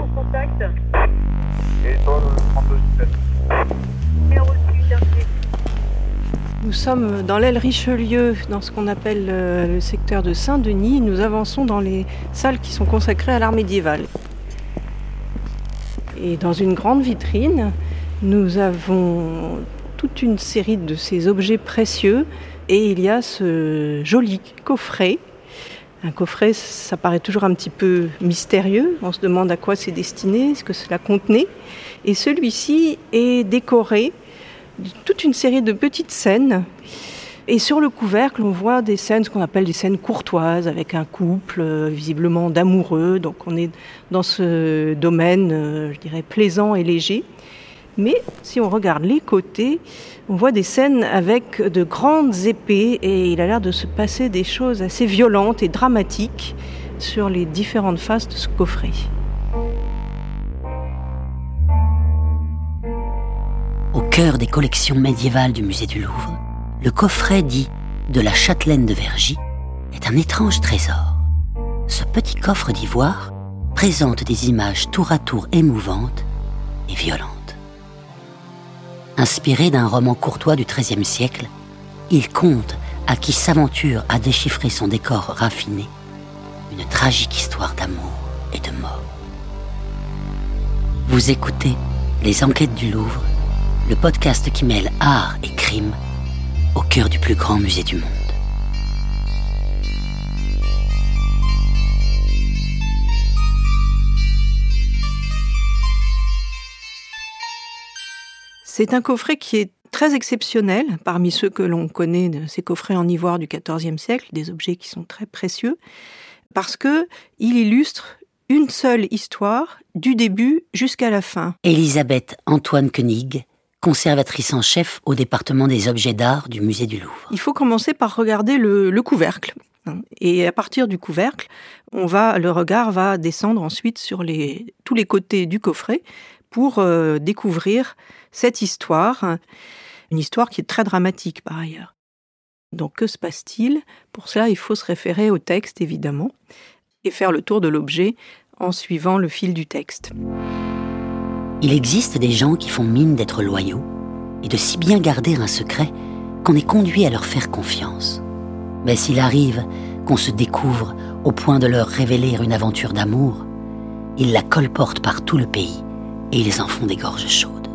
pour contact. Et toi, le 32 Numéro suivi, terminé. Nous sommes dans l'aile Richelieu, dans ce qu'on appelle euh, le secteur de Saint-Denis. Nous avançons dans les salles qui sont consacrées à l'art médiéval. Et dans une grande vitrine, nous avons toute une série de ces objets précieux. Et il y a ce joli coffret. Un coffret, ça paraît toujours un petit peu mystérieux. On se demande à quoi c'est destiné, ce que cela contenait. Et celui-ci est décoré de toute une série de petites scènes. Et sur le couvercle, on voit des scènes, ce qu'on appelle des scènes courtoises, avec un couple euh, visiblement d'amoureux. Donc on est dans ce domaine, euh, je dirais, plaisant et léger. Mais si on regarde les côtés, on voit des scènes avec de grandes épées et il a l'air de se passer des choses assez violentes et dramatiques sur les différentes faces de ce coffret. Au cœur des collections médiévales du musée du Louvre, le coffret dit de la châtelaine de Vergy est un étrange trésor. Ce petit coffre d'ivoire présente des images tour à tour émouvantes et violentes. Inspiré d'un roman courtois du XIIIe siècle, il conte à qui s'aventure à déchiffrer son décor raffiné une tragique histoire d'amour et de mort. Vous écoutez Les Enquêtes du Louvre, le podcast qui mêle art et crime au cœur du plus grand musée du monde. C'est un coffret qui est très exceptionnel parmi ceux que l'on connaît de ces coffrets en ivoire du XIVe siècle, des objets qui sont très précieux, parce que il illustre une seule histoire du début jusqu'à la fin. Elisabeth Antoine Koenig, conservatrice en chef au département des objets d'art du musée du Louvre. Il faut commencer par regarder le, le couvercle. Et à partir du couvercle, on va, le regard va descendre ensuite sur les, tous les côtés du coffret pour euh, découvrir cette histoire, une histoire qui est très dramatique par ailleurs. Donc que se passe-t-il? Pour cela, il faut se référer au texte, évidemment, et faire le tour de l'objet en suivant le fil du texte. Il existe des gens qui font mine d'être loyaux et de si bien garder un secret qu'on est conduit à leur faire confiance. Mais s'il arrive qu'on se découvre au point de leur révéler une aventure d'amour, ils la colportent par tout le pays et ils en font des gorges chaudes.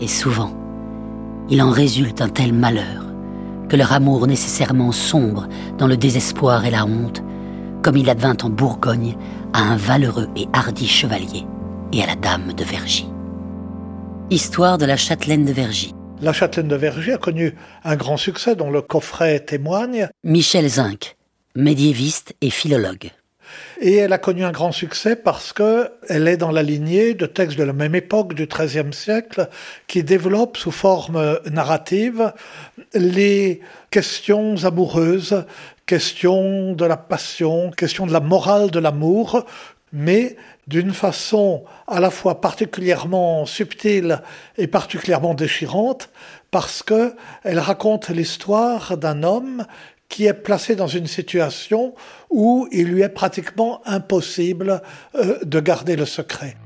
Et souvent, il en résulte un tel malheur que leur amour nécessairement sombre dans le désespoir et la honte, comme il advint en Bourgogne à un valeureux et hardi chevalier et à la dame de Vergy. Histoire de la châtelaine de Vergy. La châtelaine de Vergy a connu un grand succès dont le coffret témoigne. Michel Zinc, médiéviste et philologue. Et elle a connu un grand succès parce que elle est dans la lignée de textes de la même époque, du XIIIe siècle, qui développent sous forme narrative les questions amoureuses, questions de la passion, questions de la morale de l'amour, mais d'une façon à la fois particulièrement subtile et particulièrement déchirante, parce que elle raconte l'histoire d'un homme qui est placé dans une situation où il lui est pratiquement impossible euh, de garder le secret.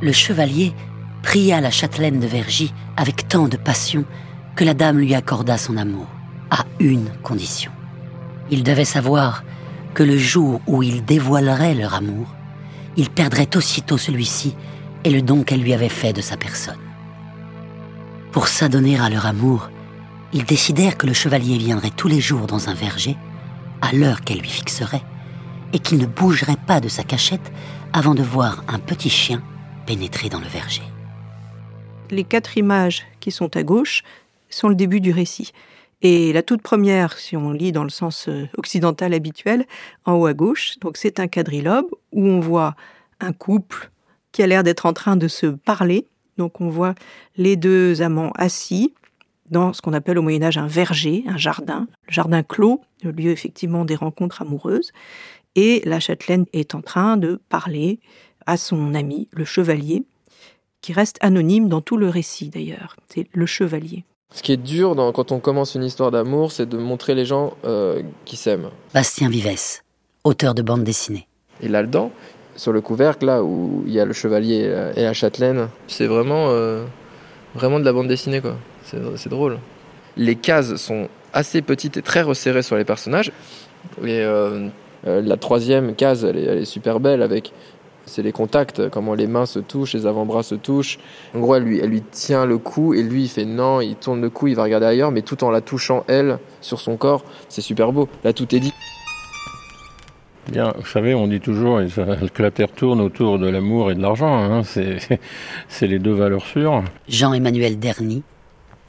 Le chevalier pria la châtelaine de Vergy avec tant de passion que la dame lui accorda son amour, à une condition. Il devait savoir que le jour où ils dévoileraient leur amour, il perdrait aussitôt celui-ci et le don qu'elle lui avait fait de sa personne. Pour s'adonner à leur amour, ils décidèrent que le chevalier viendrait tous les jours dans un verger, à l'heure qu'elle lui fixerait, et qu'il ne bougerait pas de sa cachette avant de voir un petit chien pénétrer dans le verger. Les quatre images qui sont à gauche sont le début du récit. Et la toute première, si on lit dans le sens euh, occidental habituel, en haut à gauche, c'est un quadrilobe où on voit un couple qui a l'air d'être en train de se parler. Donc on voit les deux amants assis dans ce qu'on appelle au Moyen Âge un verger, un jardin, le jardin clos, le lieu effectivement des rencontres amoureuses. Et la châtelaine est en train de parler à son ami, le chevalier, qui reste anonyme dans tout le récit d'ailleurs. C'est le chevalier. Ce qui est dur dans- quand on commence une histoire d'amour, c'est de montrer les gens euh, qui s'aiment. Bastien Vivès, auteur de bande dessinée. Et là-dedans, sur le couvercle, là où il y a le chevalier et la châtelaine, c'est vraiment, euh, vraiment de la bande dessinée, quoi. C'est, c'est drôle. Les cases sont assez petites et très resserrées sur les personnages. Et euh, euh, la troisième case, elle est, elle est super belle avec c'est les contacts, comment les mains se touchent, les avant-bras se touchent. En gros, elle lui, elle lui tient le cou et lui, il fait non, il tourne le cou, il va regarder ailleurs, mais tout en la touchant, elle, sur son corps. C'est super beau. Là, tout est dit. Bien, vous savez, on dit toujours que la Terre tourne autour de l'amour et de l'argent. Hein. C'est, c'est les deux valeurs sûres. Jean-Emmanuel Derny,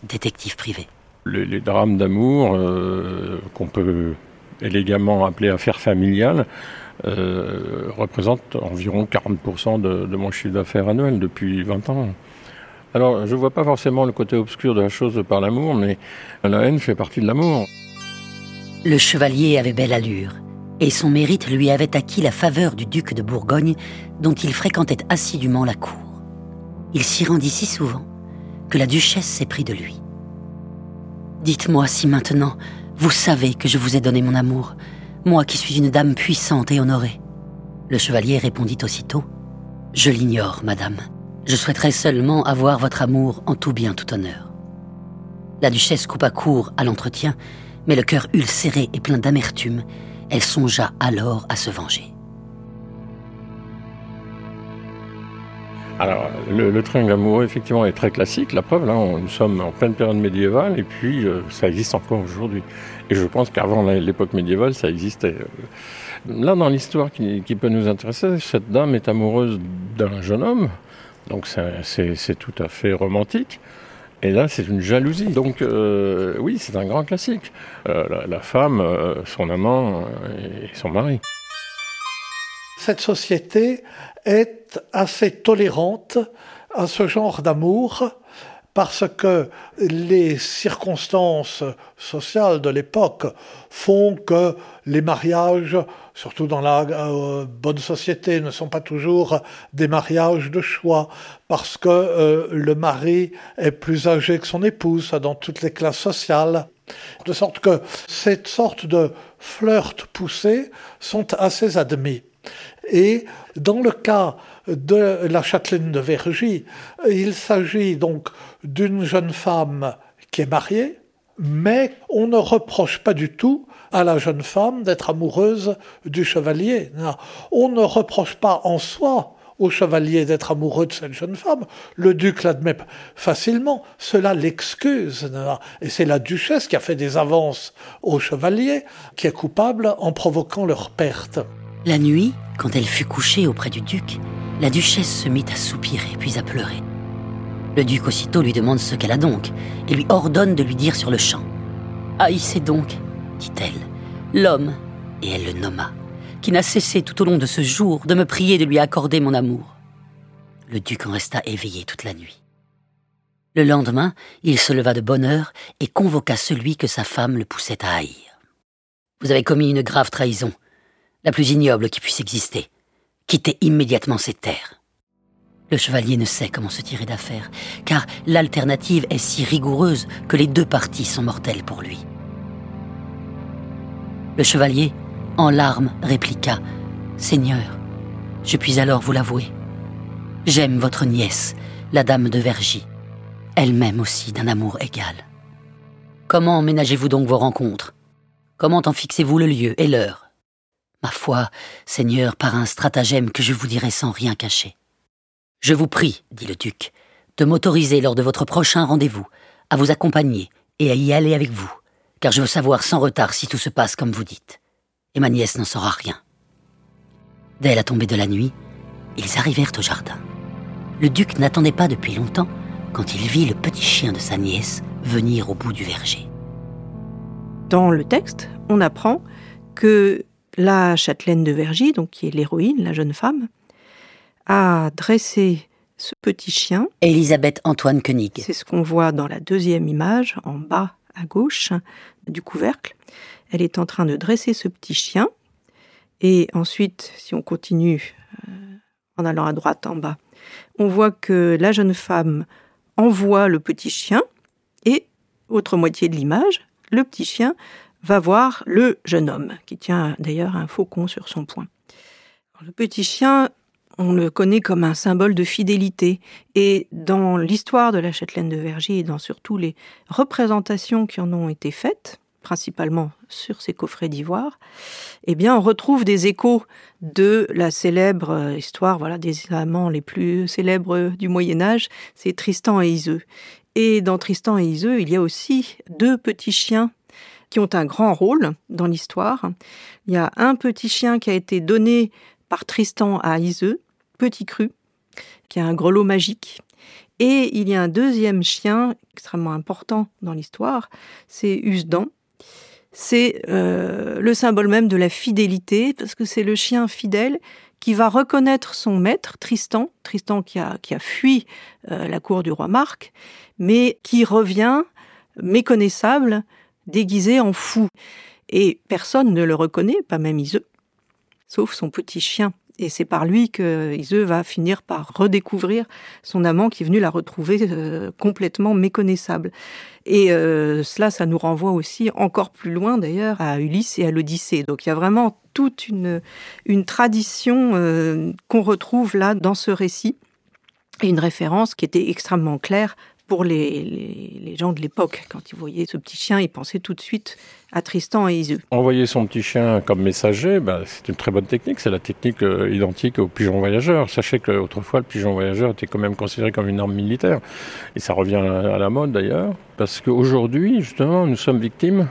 détective privé. Les, les drames d'amour, euh, qu'on peut élégamment appeler affaires familiales, euh, représentent environ 40% de, de, mon chiffre d'affaires annuel depuis 20 ans. Alors, je ne vois pas forcément le côté obscur de la chose par l'amour, mais la haine fait partie de l'amour. Le chevalier avait belle allure, et son mérite lui avait acquis la faveur du duc de Bourgogne, dont il fréquentait assidûment la cour. Il s'y rendit si souvent que la duchesse s'est pris de lui. Dites-moi si maintenant vous savez que je vous ai donné mon amour, moi qui suis une dame puissante et honorée. Le chevalier répondit aussitôt Je l'ignore, madame. Je souhaiterais seulement avoir votre amour en tout bien, tout honneur. La duchesse coupa court à l'entretien, mais le cœur ulcéré et plein d'amertume, elle songea alors à se venger. Alors, le, le, triangle amoureux, effectivement, est très classique. La preuve, là, nous sommes en pleine période médiévale et puis euh, ça existe encore aujourd'hui. Et je pense qu'avant l'époque médiévale, ça existait. Là, dans l'histoire qui, peut nous intéresser, cette dame est amoureuse d'un jeune homme, donc c'est tout à fait romantique. Et là, c'est une jalousie. Donc, euh, oui, c'est un grand classique. Euh, la, femme, euh, son amant et son mari. Cette société est assez tolérante à ce genre d'amour parce que les circonstances sociales de l'époque font que les mariages, surtout dans la euh, bonne société, ne sont pas toujours des mariages de choix, parce que euh, le mari est plus âgé que son épouse dans toutes les classes sociales. De sorte que cette sorte de flirt poussé sont assez admis. Et dans le cas de la châtelaine de Vergy, il s'agit donc d'une jeune femme qui est mariée, mais on ne reproche pas du tout à la jeune femme d'être amoureuse du chevalier. On ne reproche pas en soi au chevalier d'être amoureux de cette jeune femme. Le duc l'admet facilement, cela l'excuse. Et c'est la duchesse qui a fait des avances au chevalier qui est coupable en provoquant leur perte. La nuit, quand elle fut couchée auprès du duc, la duchesse se mit à soupirer puis à pleurer. Le duc aussitôt lui demande ce qu'elle a donc et lui ordonne de lui dire sur le champ. Haïssez donc, dit-elle, l'homme, et elle le nomma, qui n'a cessé tout au long de ce jour de me prier de lui accorder mon amour. Le duc en resta éveillé toute la nuit. Le lendemain, il se leva de bonne heure et convoqua celui que sa femme le poussait à haïr. Vous avez commis une grave trahison, la plus ignoble qui puisse exister. Quittez immédiatement cette terre. Le chevalier ne sait comment se tirer d'affaire, car l'alternative est si rigoureuse que les deux parties sont mortelles pour lui. Le chevalier, en larmes, répliqua Seigneur, je puis alors vous l'avouer. J'aime votre nièce, la dame de Vergy. Elle m'aime aussi d'un amour égal. Comment ménagez-vous donc vos rencontres? Comment en fixez-vous le lieu et l'heure? Ma foi, Seigneur, par un stratagème que je vous dirai sans rien cacher. Je vous prie, dit le duc, de m'autoriser lors de votre prochain rendez-vous à vous accompagner et à y aller avec vous, car je veux savoir sans retard si tout se passe comme vous dites. Et ma nièce n'en saura rien. Dès la tombée de la nuit, ils arrivèrent au jardin. Le duc n'attendait pas depuis longtemps quand il vit le petit chien de sa nièce venir au bout du verger. Dans le texte, on apprend que la châtelaine de Vergy, donc qui est l'héroïne, la jeune femme, a dressé ce petit chien. Elisabeth Antoine Koenig. C'est ce qu'on voit dans la deuxième image, en bas à gauche du couvercle. Elle est en train de dresser ce petit chien. Et ensuite, si on continue euh, en allant à droite en bas, on voit que la jeune femme envoie le petit chien et, autre moitié de l'image, le petit chien va voir le jeune homme, qui tient d'ailleurs un faucon sur son poing. le petit chien on le connaît comme un symbole de fidélité. Et dans l'histoire de la châtelaine de Vergy et dans surtout les représentations qui en ont été faites, principalement sur ces coffrets d'ivoire, eh bien, on retrouve des échos de la célèbre histoire, voilà, des amants les plus célèbres du Moyen Âge, c'est Tristan et Iseux. Et dans Tristan et Iseux, il y a aussi deux petits chiens qui ont un grand rôle dans l'histoire. Il y a un petit chien qui a été donné par Tristan à Iseux, Petit Cru, qui a un grelot magique. Et il y a un deuxième chien extrêmement important dans l'histoire, c'est Usdan. C'est euh, le symbole même de la fidélité, parce que c'est le chien fidèle qui va reconnaître son maître, Tristan, Tristan qui a, qui a fui euh, la cour du roi Marc, mais qui revient méconnaissable, déguisé en fou. Et personne ne le reconnaît, pas même Iseux, sauf son petit chien. Et c'est par lui que Iseux va finir par redécouvrir son amant qui est venu la retrouver euh, complètement méconnaissable. Et euh, cela, ça nous renvoie aussi encore plus loin d'ailleurs à Ulysse et à l'Odyssée. Donc il y a vraiment toute une, une tradition euh, qu'on retrouve là dans ce récit et une référence qui était extrêmement claire pour les, gens de l'époque. Quand ils voyaient ce petit chien, ils pensaient tout de suite à Tristan et Iseux. Envoyer son petit chien comme messager, bah, c'est une très bonne technique. C'est la technique euh, identique au pigeon voyageur. Sachez qu'autrefois, le pigeon voyageur était quand même considéré comme une arme militaire. Et ça revient à, la mode d'ailleurs. Parce qu'aujourd'hui, justement, nous sommes victimes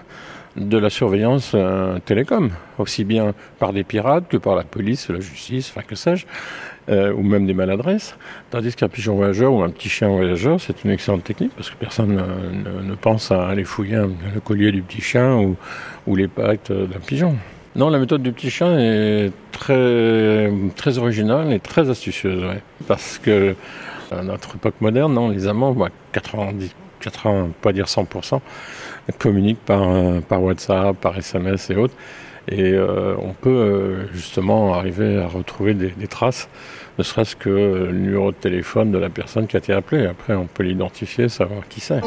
de la surveillance euh, télécom, aussi bien par des pirates que par la police, la justice, enfin que sais-je. Euh, ou même des maladresses. Tandis qu'un pigeon voyageur ou un petit chien voyageur, c'est une excellente technique parce que personne ne, pense à aller fouiller le collier du petit chien ou, les pattes d'un pigeon. Non, la méthode du petit chien est très, très originale et très astucieuse, parce que à notre époque moderne, non, les amants, 90, 80, pas dire 100%, communiquent par WhatsApp, par SMS et autres. Et euh, on peut euh, justement arriver à retrouver des, traces ne serait-ce que le numéro de téléphone de la personne qui a été appelée. Après, on peut l'identifier, savoir qui c'est.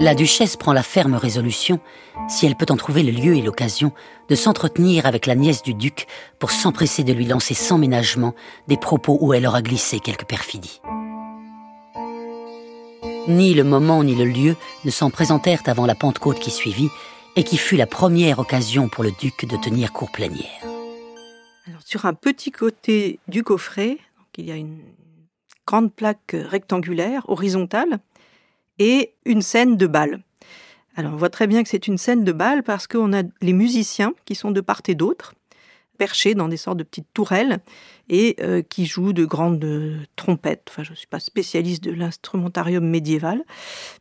La duchesse prend la ferme résolution, si elle peut en trouver le lieu et l'occasion, de s'entretenir avec la nièce du duc pour s'empresser de lui lancer sans ménagement des propos où elle aura glissé quelque perfidie. Ni le moment ni le lieu ne s'en présentèrent avant la Pentecôte qui suivit, et qui fut la première occasion pour le duc de tenir cour plénière. Sur un petit côté du coffret, il y a une grande plaque rectangulaire, horizontale, et une scène de bal. Alors on voit très bien que c'est une scène de bal parce qu'on a les musiciens qui sont de part et d'autre, perchés dans des sortes de petites tourelles et euh, qui jouent de grandes trompettes. Enfin, je ne suis pas spécialiste de l'instrumentarium médiéval,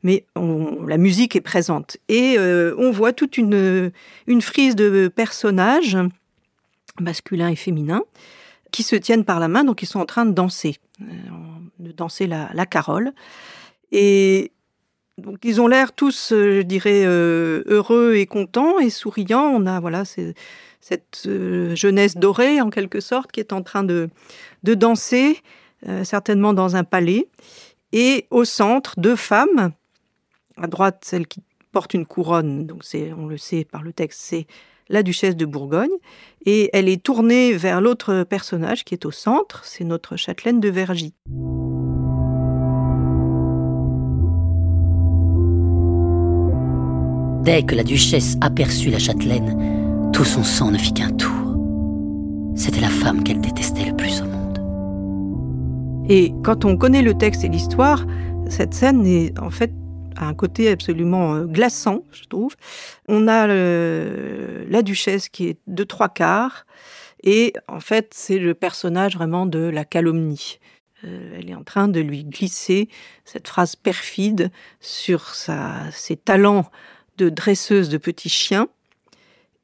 mais la musique est présente. Et euh, on voit toute une, frise de personnages, masculins et féminins, qui se tiennent par la main, donc ils sont en train de danser, euh, de danser la, carole. Et donc ils ont l'air tous, je dirais, heureux et contents et souriants. On a voilà, c'est cette euh, jeunesse dorée en quelque sorte qui est en train de, de danser, euh, certainement dans un palais. Et au centre, deux femmes. À droite, celle qui porte une couronne, donc c'est, on le sait par le texte, c'est la duchesse de Bourgogne. Et elle est tournée vers l'autre personnage qui est au centre, c'est notre châtelaine de Vergy. Dès que la duchesse aperçut la châtelaine, tout son sang ne fit qu'un tour. C'était la femme qu'elle détestait le plus au monde. Et quand on connaît le texte et l'histoire, cette scène est en fait a un côté absolument euh, glaçant, je trouve. On a la duchesse qui est de trois quarts, et en fait, c'est le personnage vraiment de la calomnie. Euh, elle est en train de lui glisser cette phrase perfide sur ses talents de dresseuse de petits chiens.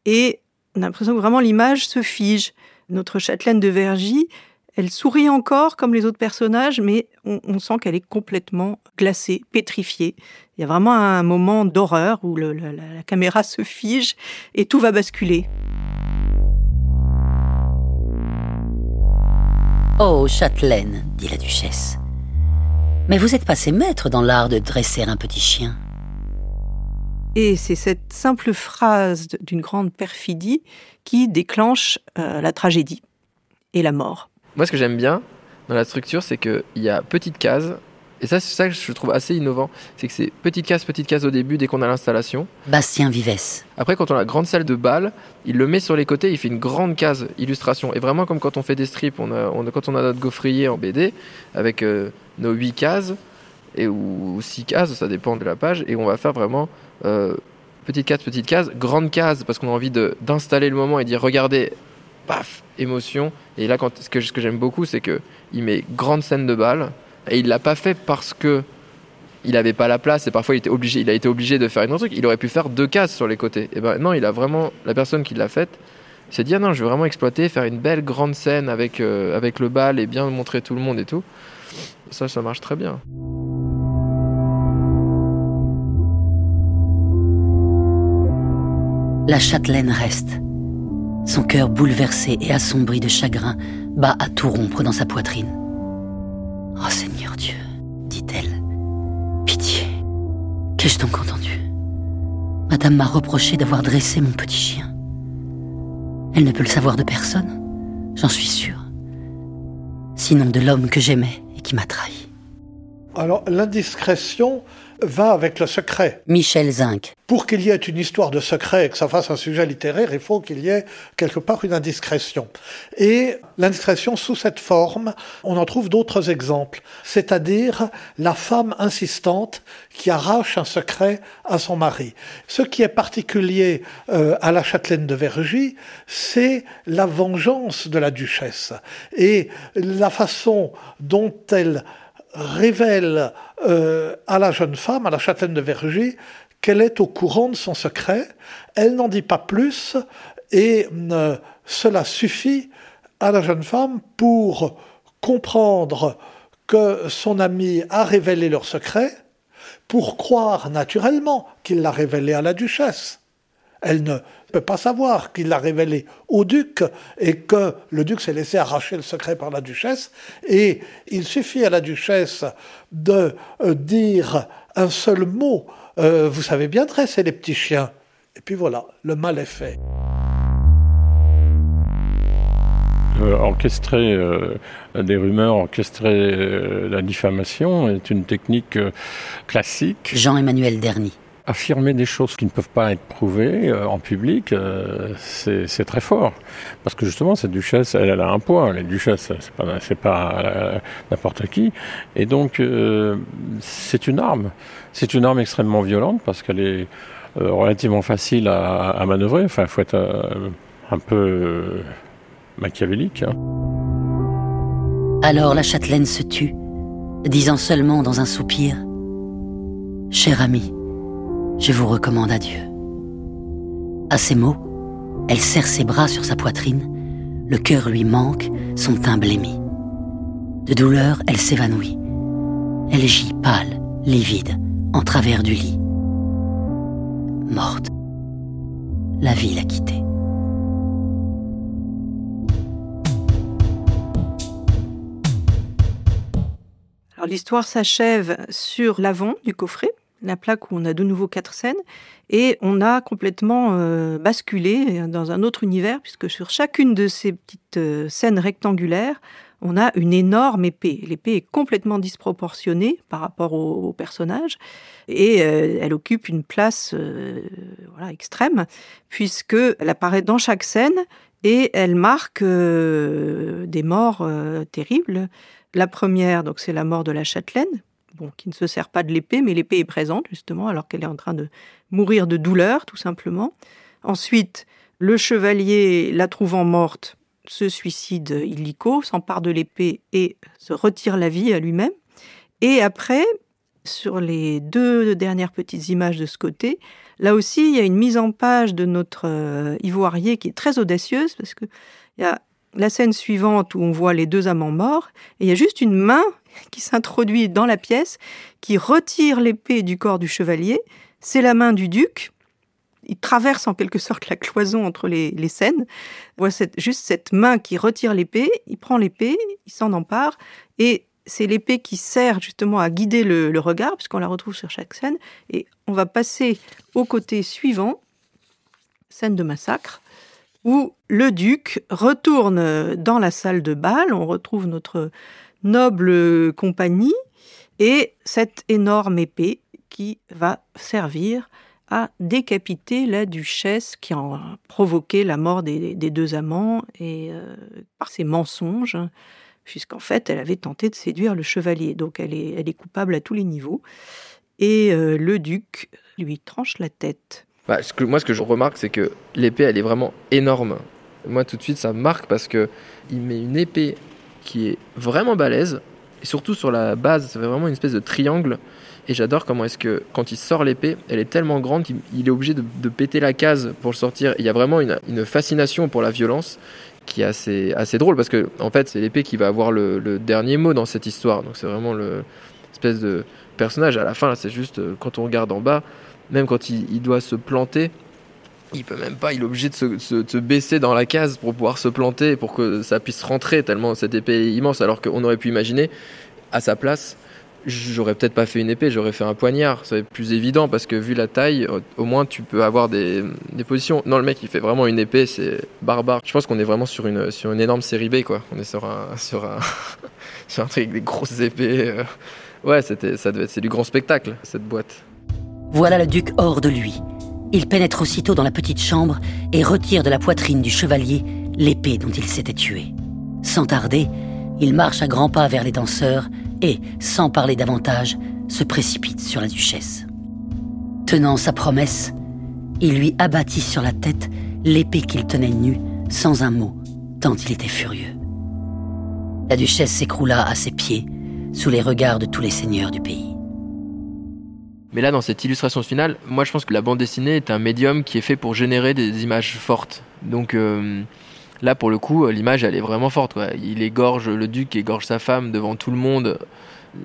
Et on a l'impression que vraiment l'image se fige. Notre châtelaine de Vergy, elle sourit encore comme les autres personnages, mais on, sent qu'elle est complètement glacée, pétrifiée. Il y a vraiment un moment d'horreur où la, caméra se fige et tout va basculer. Oh, châtelaine, dit la duchesse. Mais vous êtes passé maître dans l'art de dresser un petit chien. Et c'est cette simple phrase d'une grande perfidie qui déclenche euh, la tragédie et la mort. Moi, ce que j'aime bien dans la structure, c'est qu'il y a petite case. Et ça, c'est ça que je trouve assez innovant. C'est que c'est petite case, petite case au début dès qu'on a l'installation. Bastien Vives. Après, quand on a la grande salle de bal, il le met sur les côtés, il fait une grande case illustration. Et vraiment, comme quand on fait des strips, on a, on a- quand on a notre gaufrier en BD, avec euh, nos 8 cases, et, ou 6 cases, ça dépend de la page, et on va faire vraiment euh, petite case, petite case, grande case, parce qu'on a envie d'installer le moment et dire regardez, paf, émotion. Et là, quand, ce que, ce que j'aime beaucoup, c'est que il met grande scène de bal, et il l'a pas fait parce que il avait pas la place et parfois il était obligé, il a été obligé de faire une autre truc. Il aurait pu faire deux cases sur les côtés. Et ben non, il a vraiment la personne qui l'a faite s'est dit ah non, je veux vraiment exploiter, faire une belle grande scène avec euh, avec le bal et bien montrer tout le monde et tout. Ça, ça marche très bien. La châtelaine reste. Son cœur bouleversé et assombri de chagrin bat à tout rompre dans sa poitrine. Oh Seigneur Dieu, dit-elle, pitié. Qu'ai-je donc entendu? Madame m'a reproché d'avoir dressé mon petit chien. Elle ne peut le savoir de personne, j'en suis sûre. Sinon de l'homme que j'aimais et qui m'a trahi. Alors, l'indiscrétion va avec le secret. Michel Zinc. Pour qu'il y ait une histoire de secret et que ça fasse un sujet littéraire, il faut qu'il y ait quelque part une indiscrétion. Et l'indiscrétion sous cette forme, on en trouve d'autres exemples, c'est-à-dire la femme insistante qui arrache un secret à son mari. Ce qui est particulier euh, à la châtelaine de Vergy, c'est la vengeance de la duchesse et la façon dont elle révèle euh, à la jeune femme, à la châtelaine de Vergy, qu'elle est au courant de son secret. Elle n'en dit pas plus et euh, cela suffit à la jeune femme pour comprendre que son ami a révélé leur secret, pour croire naturellement qu'il l'a révélé à la duchesse. Elle ne peut pas savoir qu'il l'a révélé au duc et que le duc s'est laissé arracher le secret par la duchesse. Et il suffit à la duchesse de euh, dire un seul mot. Euh, vous savez bien dresser les petits chiens. Et puis voilà, le mal est fait. Euh, orchestrer euh, des rumeurs, orchestrer euh, la diffamation est une technique euh, classique. Jean-Emmanuel Derny. Affirmer des choses qui ne peuvent pas être prouvées euh, en public, euh, c'est très fort. Parce que justement, cette duchesse, elle, a un poids. Les duchesses, c'est pas, pas euh, n'importe qui. Et donc, c'est une arme. C'est une arme extrêmement violente parce qu'elle est relativement facile à, manœuvrer. Enfin, il faut être un peu machiavélique. hein. Alors la châtelaine se tut, disant seulement dans un soupir Cher ami, je vous recommande à Dieu. À ces mots, elle serre ses bras sur sa poitrine, le cœur lui manque, son teint blêmi. De douleur, elle s'évanouit. Elle gît pâle, livide, en travers du lit. Morte. La vie l'a quittée. L'histoire s'achève sur l'avant du coffret, la plaque où on a de nouveau quatre scènes, et on a complètement euh, basculé dans un autre univers, puisque sur chacune de ces petites euh, scènes rectangulaires, on a une énorme épée. L'épée est complètement disproportionnée par rapport au, au personnage, et euh, elle occupe une place euh, extrême, puisqu'elle apparaît dans chaque scène, et elle marque euh, des morts euh, terribles. La première, donc, c'est la mort de la châtelaine, bon, qui ne se sert pas de l'épée, mais l'épée est présente, justement, alors qu'elle est en train de mourir de douleur, tout simplement. Ensuite, le chevalier, la trouvant morte, se suicide illico, s'empare de l'épée et se retire la vie à lui-même. Et après, sur les deux dernières petites images de ce côté, là aussi, il y a une mise en page de notre euh, ivoirier qui est très audacieuse, parce que il y a la scène suivante où on voit les deux amants morts, et il y a juste une main qui s'introduit dans la pièce, qui retire l'épée du corps du chevalier. C'est la main du duc. Il traverse en quelque sorte la cloison entre les, scènes. On voit cette, juste cette main qui retire l'épée, il prend l'épée, il s'en empare, et c'est l'épée qui sert justement à guider le, le regard, puisqu'on la retrouve sur chaque scène. Et on va passer au côté suivant, scène de massacre, où le duc retourne dans la salle de bal. On retrouve notre noble compagnie et cette énorme épée qui va servir à décapiter la duchesse qui a provoqué la mort des, deux amants et euh, par ses mensonges, puisqu'en fait elle avait tenté de séduire le chevalier. Donc elle est, elle est coupable à tous les niveaux. Et euh, le duc lui tranche la tête. Bah, ce que, moi, ce que je remarque, c'est que l'épée, elle est vraiment énorme. Moi, tout de suite, ça marque parce que il met une épée qui est vraiment balèze, et surtout sur la base, ça fait vraiment une espèce de triangle. Et j'adore comment est-ce que quand il sort l'épée, elle est tellement grande qu'il il est obligé de, péter la case pour le sortir. Il y a vraiment une, fascination pour la violence qui est assez, assez drôle parce que en fait c'est l'épée qui va avoir le, le dernier mot dans cette histoire. Donc c'est vraiment le espèce de personnage. À la fin, c'est juste euh, quand on regarde en bas, même quand il, il doit se planter, il peut même pas, il est obligé de se, baisser dans la case pour pouvoir se planter, pour que ça puisse rentrer, tellement cette épée est immense, alors qu'on aurait pu imaginer, à sa place, j'aurais peut-être pas fait une épée, j'aurais fait un poignard, ça va être plus évident, parce que vu la taille, au- moins tu peux avoir des, positions. Non, le mec, il fait vraiment une épée, c'est barbare. Je pense qu'on est vraiment sur une, sur une énorme série B, quoi. On est sur un, sur un, sur un truc avec des grosses épées. euh. Ouais, c'était, ça devait c'est du grand spectacle, cette boîte. Voilà le duc hors de lui. Il pénètre aussitôt dans la petite chambre et retire de la poitrine du chevalier l'épée dont il s'était tué. Sans tarder, il marche à grands pas vers les danseurs et, sans parler davantage, se précipite sur la duchesse. Tenant sa promesse, il lui abattit sur la tête l'épée qu'il tenait nue, sans un mot, tant il était furieux. La duchesse s'écroula à ses pieds, sous les regards de tous les seigneurs du pays. Mais là, dans cette illustration finale, moi je pense que la bande dessinée est un médium qui est fait pour générer des images fortes. Donc euh, là, pour le coup, l'image elle est vraiment forte. Quoi. Il égorge, le duc égorge sa femme devant tout le monde,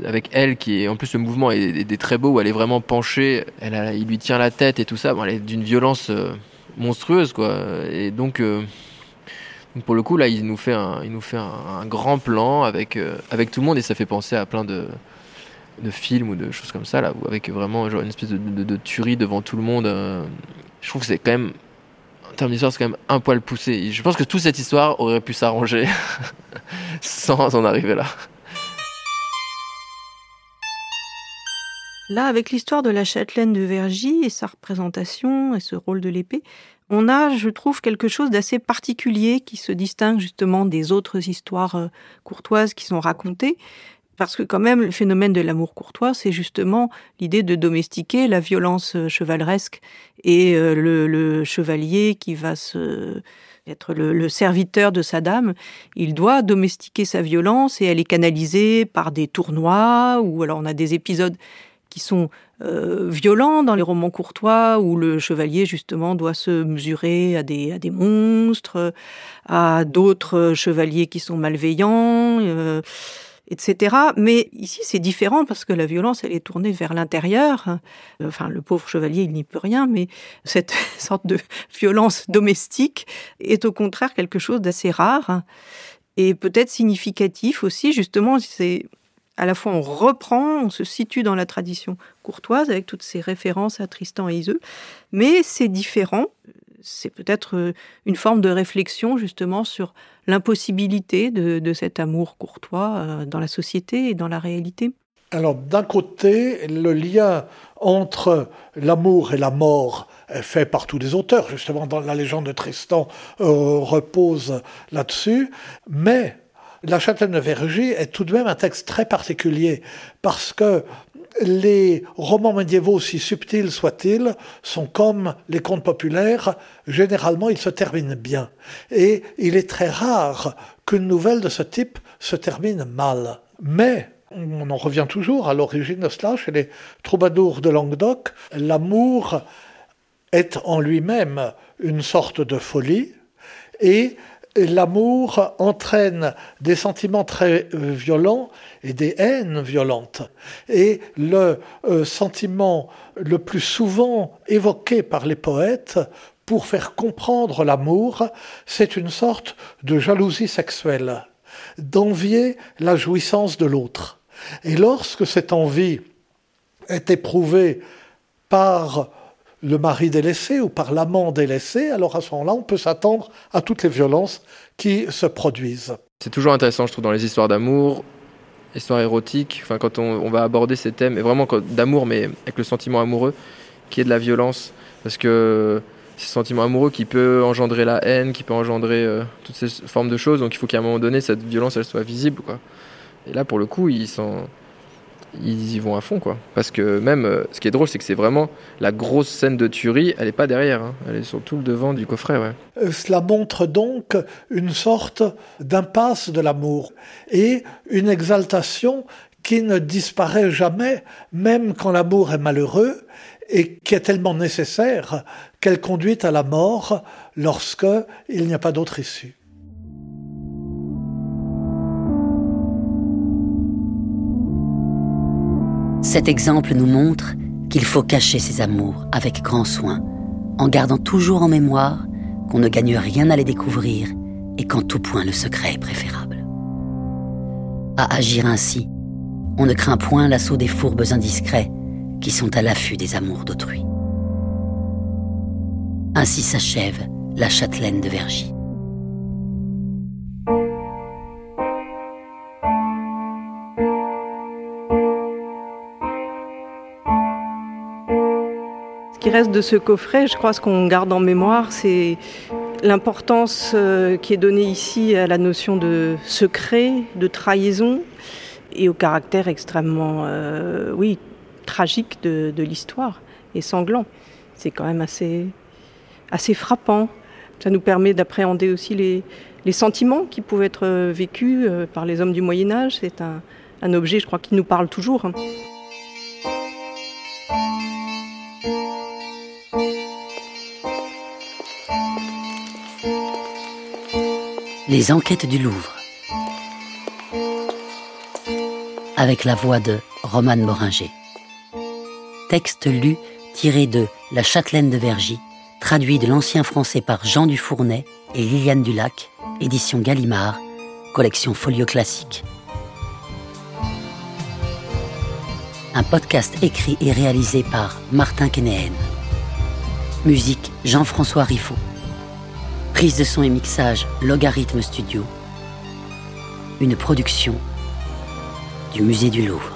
avec elle qui est. En plus, le mouvement est, est- très beau où elle est vraiment penchée. Il lui tient la tête et tout ça. Bon, elle est d'une violence euh, monstrueuse, quoi. Et donc. euh, pour le coup, là, il nous fait un, il nous fait un, grand plan avec, euh, avec tout le monde et ça fait penser à plein de, de films ou de choses comme ça, là, avec vraiment genre, une espèce de, de, tuerie devant tout le monde. euh, je trouve que c'est quand même, en termes d'histoire, c'est quand même un poil poussé. Je pense que toute cette histoire aurait pu s'arranger sans en arriver là. Là, avec l'histoire de la châtelaine de Vergy et sa représentation et ce rôle de l'épée, on a, je trouve, quelque chose d'assez particulier qui se distingue justement des autres histoires euh, courtoises qui sont racontées. Parce que quand même, le phénomène de l'amour courtois, c'est justement l'idée de domestiquer la violence euh, chevaleresque et euh, le, chevalier qui va se être le, le serviteur de sa dame, il doit domestiquer sa violence et elle est canalisée par des tournois ou alors on a des épisodes qui sont euh, violents dans les romans courtois où le chevalier justement doit se mesurer à des, à des monstres, à d'autres chevaliers qui sont malveillants, euh, etc. Mais ici c'est différent parce que la violence elle est tournée vers l'intérieur. Enfin le pauvre chevalier il n'y peut rien, mais cette sorte de violence domestique est au contraire quelque chose d'assez rare et peut-être significatif aussi justement c'est à la fois on reprend, on se situe dans la tradition courtoise avec toutes ces références à Tristan et Iseux, mais c'est différent. C'est peut-être euh, une forme de réflexion justement sur l'impossibilité de, cet amour courtois euh, dans la société et dans la réalité. Alors, d'un côté, le lien entre l'amour et la mort est fait par tous les auteurs, justement, dans la légende de Tristan euh, repose là-dessus, mais la châtelaine de Vergy est tout de même un texte très particulier, parce que les romans médiévaux, aussi subtils soient-ils, sont comme les contes populaires, généralement ils se terminent bien. Et il est très rare qu'une nouvelle de ce type se termine mal. Mais on en revient toujours à l'origine de cela chez les troubadours de Languedoc. L'amour est en lui-même une sorte de folie et l'amour entraîne des sentiments très euh, violents et des haines violentes. Et le euh, sentiment le plus souvent évoqué par les poètes pour faire comprendre l'amour, c'est une sorte de jalousie sexuelle. d'envier la jouissance de l'autre. Et lorsque cette envie est éprouvée par le mari délaissé ou par l'amant délaissé, alors à ce moment-là, on peut s'attendre à toutes les violences qui se produisent. C'est toujours intéressant, je trouve, dans les histoires d'amour, histoires érotiques, enfin, quand on, va aborder ces thèmes, et vraiment d'amour, mais avec le sentiment amoureux, qui est de la violence, parce que c'est ce sentiment amoureux qui peut engendrer la haine, qui peut engendrer euh, toutes ces formes de choses, donc il faut qu'à un moment donné, cette violence, elle soit visible. Et là, pour le coup, ils sont ils y vont à fond, quoi. Parce que même, euh, ce qui est drôle, c'est que c'est vraiment la grosse scène de tuerie, elle n'est pas derrière, hein. elle est sur tout le devant du coffret, ouais. Euh, cela montre donc une sorte d'impasse de l'amour et une exaltation qui ne disparaît jamais, même quand l'amour est malheureux, et qui est tellement nécessaire qu'elle conduit à la mort lorsque il n'y a pas d'autre issue. Cet exemple nous montre qu'il faut cacher ses amours avec grand soin, en gardant toujours en mémoire qu'on ne gagne rien à les découvrir et qu'en tout point le secret est préférable. À agir ainsi, on ne craint point l'assaut des fourbes indiscrets qui sont à l'affût des amours d'autrui. Ainsi s'achève la châtelaine de Vergy. Reste de ce coffret, je crois, ce qu'on garde en mémoire, c'est l'importance euh, qui est donnée ici à la notion de secret, de trahison et au caractère extrêmement, euh, oui, tragique de, l'histoire et sanglant. C'est quand même assez, frappant. Ça nous permet d'appréhender aussi les, sentiments qui pouvaient être vécus euh, par les hommes du Moyen Âge. C'est un, un objet, je crois, qui nous parle toujours. Les enquêtes du Louvre. Avec la voix de Romane Moringer. Texte lu tiré de La Châtelaine de Vergy, traduit de l'ancien français par Jean Dufournay et Liliane Dulac, édition Gallimard, collection Folio Classique. Un podcast écrit et réalisé par Martin Kenéen. Musique Jean-François Riffaut. Prise de son et mixage Logarithme Studio. Une production du Musée du Louvre.